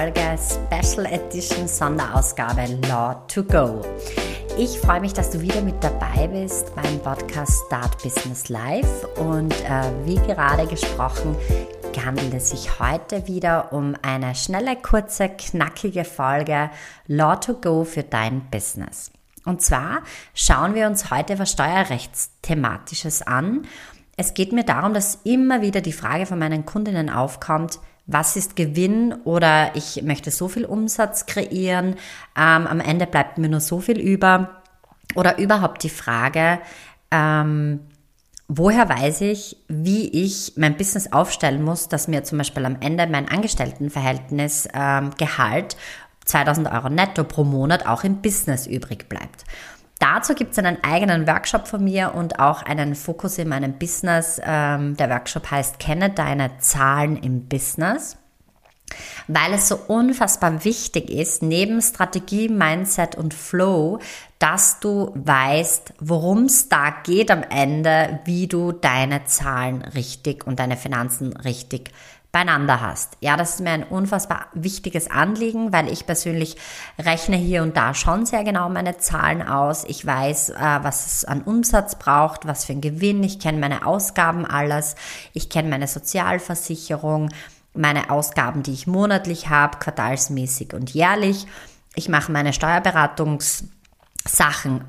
Folge Special Edition Sonderausgabe Law to Go. Ich freue mich, dass du wieder mit dabei bist beim Podcast Start Business Live und äh, wie gerade gesprochen, handelt es sich heute wieder um eine schnelle, kurze, knackige Folge Law to Go für dein Business. Und zwar schauen wir uns heute was Steuerrechtsthematisches an. Es geht mir darum, dass immer wieder die Frage von meinen Kundinnen aufkommt, was ist Gewinn oder ich möchte so viel Umsatz kreieren, ähm, am Ende bleibt mir nur so viel über. Oder überhaupt die Frage, ähm, woher weiß ich, wie ich mein Business aufstellen muss, dass mir zum Beispiel am Ende mein Angestelltenverhältnis ähm, Gehalt 2000 Euro netto pro Monat auch im Business übrig bleibt. Dazu gibt es einen eigenen Workshop von mir und auch einen Fokus in meinem Business. Ähm, der Workshop heißt Kenne deine Zahlen im Business, weil es so unfassbar wichtig ist, neben Strategie, Mindset und Flow, dass du weißt, worum es da geht am Ende, wie du deine Zahlen richtig und deine Finanzen richtig beieinander hast. Ja, das ist mir ein unfassbar wichtiges Anliegen, weil ich persönlich rechne hier und da schon sehr genau meine Zahlen aus. Ich weiß, äh, was es an Umsatz braucht, was für ein Gewinn. Ich kenne meine Ausgaben alles. Ich kenne meine Sozialversicherung, meine Ausgaben, die ich monatlich habe, quartalsmäßig und jährlich. Ich mache meine Steuerberatungssachen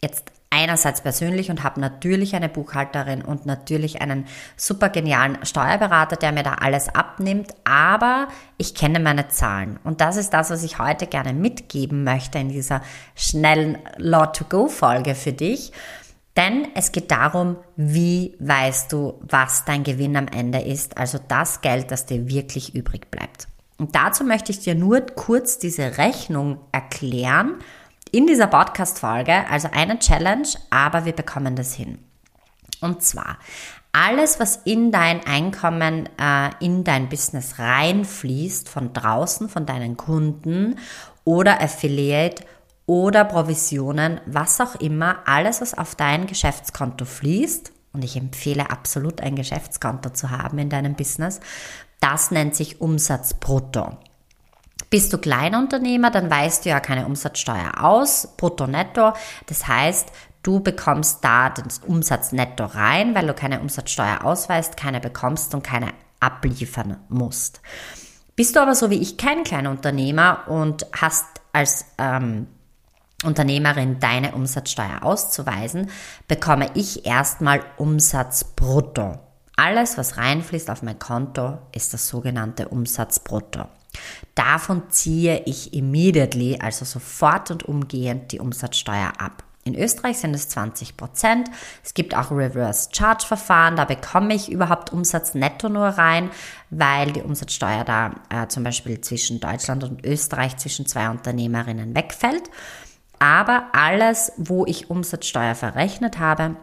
jetzt einerseits persönlich und habe natürlich eine Buchhalterin und natürlich einen super genialen Steuerberater, der mir da alles abnimmt, aber ich kenne meine Zahlen und das ist das, was ich heute gerne mitgeben möchte in dieser schnellen Law to Go Folge für dich. Denn es geht darum, wie weißt du, was dein Gewinn am Ende ist, also das Geld, das dir wirklich übrig bleibt. Und dazu möchte ich dir nur kurz diese Rechnung erklären in dieser Podcast-Folge, also eine Challenge, aber wir bekommen das hin. Und zwar, alles, was in dein Einkommen, äh, in dein Business reinfließt, von draußen, von deinen Kunden oder Affiliate oder Provisionen, was auch immer, alles, was auf dein Geschäftskonto fließt, und ich empfehle absolut ein Geschäftskonto zu haben in deinem Business, das nennt sich Umsatz brutto. Bist du Kleinunternehmer, dann weißt du ja keine Umsatzsteuer aus, brutto netto. Das heißt, du bekommst da den Umsatz netto rein, weil du keine Umsatzsteuer ausweist, keine bekommst und keine abliefern musst. Bist du aber so wie ich kein Kleinunternehmer und hast als ähm, Unternehmerin deine Umsatzsteuer auszuweisen, bekomme ich erstmal Umsatz brutto. Alles, was reinfließt auf mein Konto, ist das sogenannte Umsatz brutto. Davon ziehe ich immediately, also sofort und umgehend, die Umsatzsteuer ab. In Österreich sind es 20 Prozent. Es gibt auch Reverse Charge Verfahren. Da bekomme ich überhaupt Umsatz netto nur rein, weil die Umsatzsteuer da äh, zum Beispiel zwischen Deutschland und Österreich zwischen zwei Unternehmerinnen wegfällt. Aber alles, wo ich Umsatzsteuer verrechnet habe,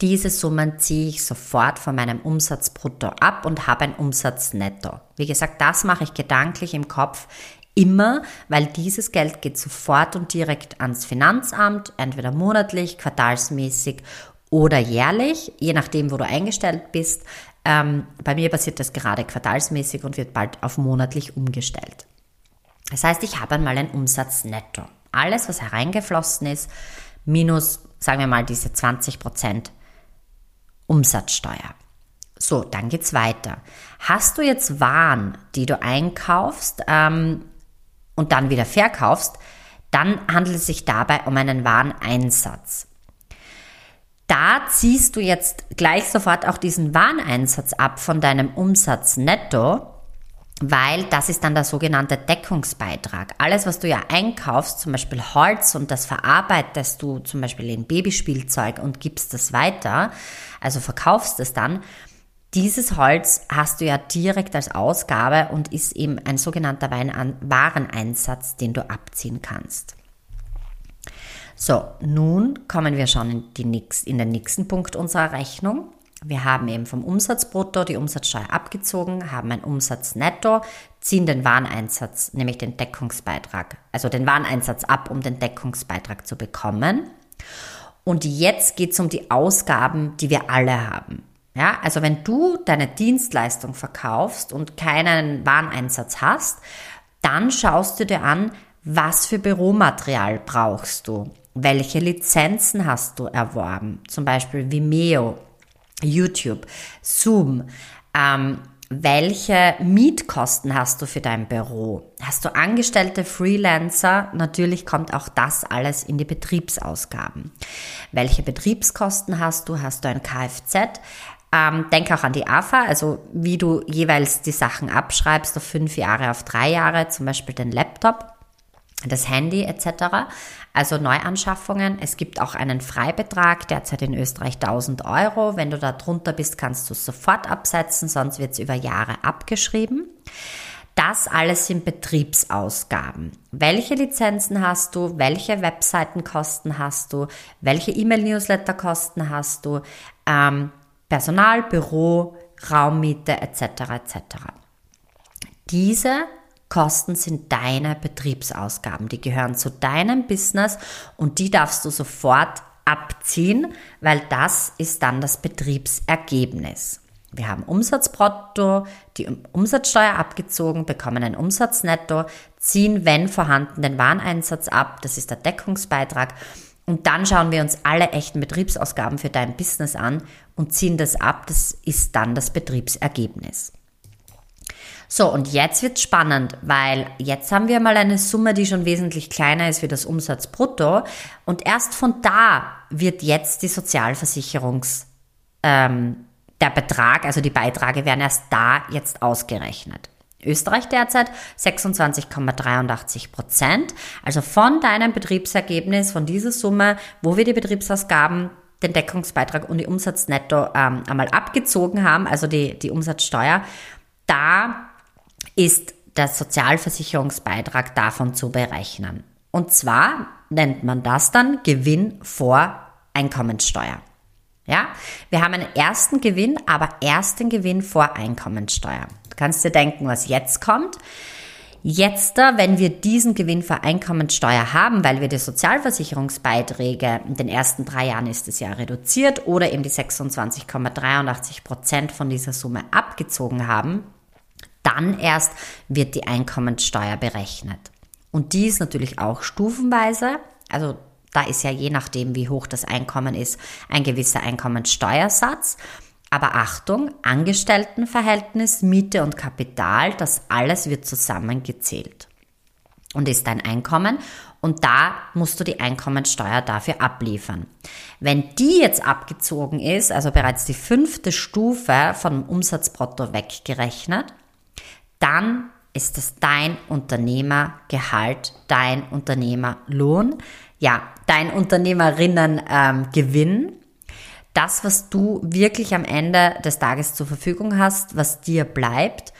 diese Summen ziehe ich sofort von meinem Umsatz brutto ab und habe ein Umsatz netto. Wie gesagt, das mache ich gedanklich im Kopf immer, weil dieses Geld geht sofort und direkt ans Finanzamt, entweder monatlich, quartalsmäßig oder jährlich, je nachdem, wo du eingestellt bist. Ähm, bei mir passiert das gerade quartalsmäßig und wird bald auf monatlich umgestellt. Das heißt, ich habe einmal einen Umsatz netto. Alles, was hereingeflossen ist, minus, sagen wir mal, diese 20 Prozent Umsatzsteuer. So, dann geht's weiter. Hast du jetzt Waren, die du einkaufst ähm, und dann wieder verkaufst, dann handelt es sich dabei um einen Wareneinsatz. Da ziehst du jetzt gleich sofort auch diesen Wareneinsatz ab von deinem Umsatz netto weil das ist dann der sogenannte Deckungsbeitrag. Alles, was du ja einkaufst, zum Beispiel Holz und das verarbeitest du zum Beispiel in Babyspielzeug und gibst das weiter, also verkaufst es dann, dieses Holz hast du ja direkt als Ausgabe und ist eben ein sogenannter Wareneinsatz, den du abziehen kannst. So, nun kommen wir schon in, die, in den nächsten Punkt unserer Rechnung. Wir haben eben vom Umsatzbrutto die Umsatzsteuer abgezogen, haben ein Umsatznetto, ziehen den Wareneinsatz, nämlich den Deckungsbeitrag, also den Wareneinsatz ab, um den Deckungsbeitrag zu bekommen. Und jetzt geht es um die Ausgaben, die wir alle haben. Ja, also wenn du deine Dienstleistung verkaufst und keinen Wareneinsatz hast, Dann schaust du dir an, was für Büromaterial brauchst du? Welche Lizenzen hast du erworben? Zum Beispiel Vimeo, YouTube, Zoom. Ähm, welche Mietkosten hast du für dein Büro? Hast du angestellte Freelancer? Natürlich kommt auch das alles in die Betriebsausgaben. Welche Betriebskosten hast du? Hast du ein Kfz? Ähm, denk auch an die AFA, also wie du jeweils die Sachen abschreibst auf fünf Jahre, auf drei Jahre, zum Beispiel den Laptop das Handy etc. Also Neuanschaffungen. Es gibt auch einen Freibetrag, derzeit in Österreich 1000 Euro. Wenn du da drunter bist, kannst du es sofort absetzen, sonst wird es über Jahre abgeschrieben. Das alles sind Betriebsausgaben. Welche Lizenzen hast du? Welche Webseitenkosten hast du? Welche E-Mail-Newsletter-Kosten hast du? Ähm, Personal, Büro, Raummiete etc. etc. Diese Kosten sind deine Betriebsausgaben. Die gehören zu deinem Business und die darfst du sofort abziehen, weil das ist dann das Betriebsergebnis. Wir haben Umsatzbrutto, die Umsatzsteuer abgezogen, bekommen ein Umsatznetto, ziehen, wenn vorhanden, den Wareneinsatz ab, das ist der Deckungsbeitrag. Und dann schauen wir uns alle echten Betriebsausgaben für dein Business an und ziehen das ab, das ist dann das Betriebsergebnis. So, und jetzt wird spannend, weil jetzt haben wir mal eine Summe, die schon wesentlich kleiner ist wie das Umsatzbrutto. Und erst von da wird jetzt die Sozialversicherungs, ähm, der Betrag, also die Beiträge werden erst da jetzt ausgerechnet. Österreich derzeit 26,83 Prozent. Also von deinem Betriebsergebnis, von dieser Summe, wo wir die Betriebsausgaben, den Deckungsbeitrag und die Umsatznetto ähm, einmal abgezogen haben, also die, die Umsatzsteuer, da ist der Sozialversicherungsbeitrag davon zu berechnen. Und zwar nennt man das dann Gewinn vor Einkommensteuer. Ja, wir haben einen ersten Gewinn, aber erst den Gewinn vor Einkommensteuer. Du kannst dir denken, was jetzt kommt. Jetzt, wenn wir diesen Gewinn vor Einkommensteuer haben, weil wir die Sozialversicherungsbeiträge in den ersten drei Jahren ist es ja reduziert oder eben die 26,83 Prozent von dieser Summe abgezogen haben, dann erst wird die Einkommensteuer berechnet. Und die ist natürlich auch stufenweise, also da ist ja je nachdem, wie hoch das Einkommen ist, ein gewisser Einkommensteuersatz. Aber Achtung, Angestelltenverhältnis, Miete und Kapital, das alles wird zusammengezählt und ist dein Einkommen und da musst du die Einkommensteuer dafür abliefern. Wenn die jetzt abgezogen ist, also bereits die fünfte Stufe vom Umsatzbrutto weggerechnet, dann ist es dein Unternehmergehalt, dein Unternehmerlohn, ja, dein Unternehmerinnengewinn. Ähm, das, was du wirklich am Ende des Tages zur Verfügung hast, was dir bleibt.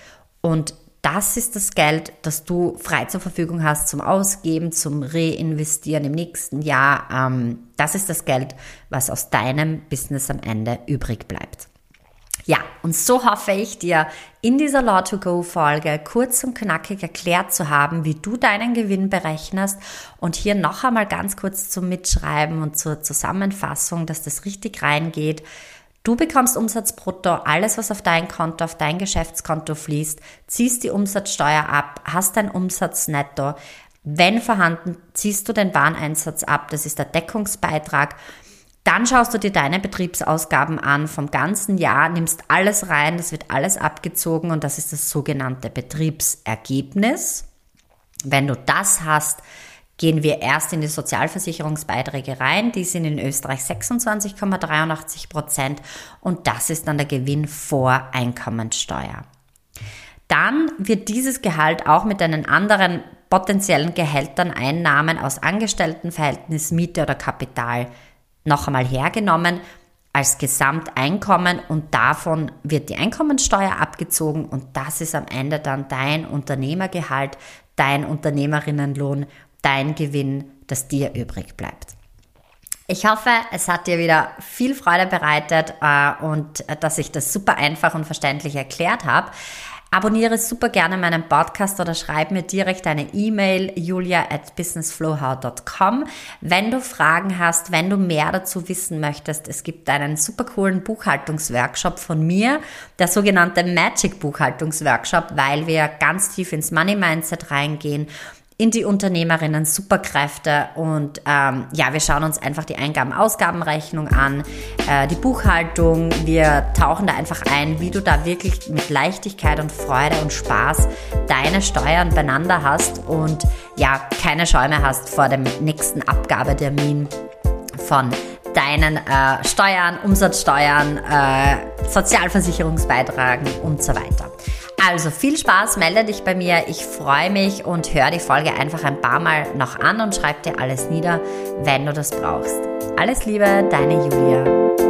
Und das ist das Geld, das du frei zur Verfügung hast zum Ausgeben, zum Reinvestieren im nächsten Jahr. Ähm, das ist das Geld, was aus deinem Business am Ende übrig bleibt. Ja, und so hoffe ich dir in dieser Law to Go Folge kurz und knackig erklärt zu haben, wie du deinen Gewinn berechnest und hier noch einmal ganz kurz zum Mitschreiben und zur Zusammenfassung, dass das richtig reingeht. Du bekommst Umsatzbrutto, alles was auf dein Konto, auf dein Geschäftskonto fließt, ziehst die Umsatzsteuer ab, hast dein Umsatznetto. Wenn vorhanden, ziehst du den Wareneinsatz ab, das ist der Deckungsbeitrag dann schaust du dir deine Betriebsausgaben an vom ganzen Jahr, nimmst alles rein, das wird alles abgezogen und das ist das sogenannte Betriebsergebnis. Wenn du das hast, gehen wir erst in die Sozialversicherungsbeiträge rein. Die sind in Österreich 26,83 Prozent und das ist dann der Gewinn vor Einkommensteuer. Dann wird dieses Gehalt auch mit deinen anderen potenziellen Gehältern, Einnahmen aus Angestelltenverhältnis, Miete oder Kapital noch einmal hergenommen als Gesamteinkommen und davon wird die Einkommensteuer abgezogen und das ist am Ende dann dein Unternehmergehalt, dein Unternehmerinnenlohn, dein Gewinn, das dir übrig bleibt. Ich hoffe, es hat dir wieder viel Freude bereitet äh, und äh, dass ich das super einfach und verständlich erklärt habe. Abonniere super gerne meinen Podcast oder schreib mir direkt eine E-Mail julia at businessflowhow.com. Wenn du Fragen hast, wenn du mehr dazu wissen möchtest, es gibt einen super coolen Buchhaltungsworkshop von mir, der sogenannte Magic Buchhaltungsworkshop, weil wir ganz tief ins Money Mindset reingehen in die Unternehmerinnen Superkräfte und ähm, ja, wir schauen uns einfach die Eingaben-Ausgabenrechnung an, äh, die Buchhaltung. Wir tauchen da einfach ein, wie du da wirklich mit Leichtigkeit und Freude und Spaß deine Steuern beieinander hast und ja, keine Scheu mehr hast vor dem nächsten Abgabetermin von deinen äh, Steuern, Umsatzsteuern, äh, Sozialversicherungsbeitragen und so weiter. Also viel Spaß, melde dich bei mir. Ich freue mich und hör die Folge einfach ein paar Mal noch an und schreib dir alles nieder, wenn du das brauchst. Alles Liebe, deine Julia.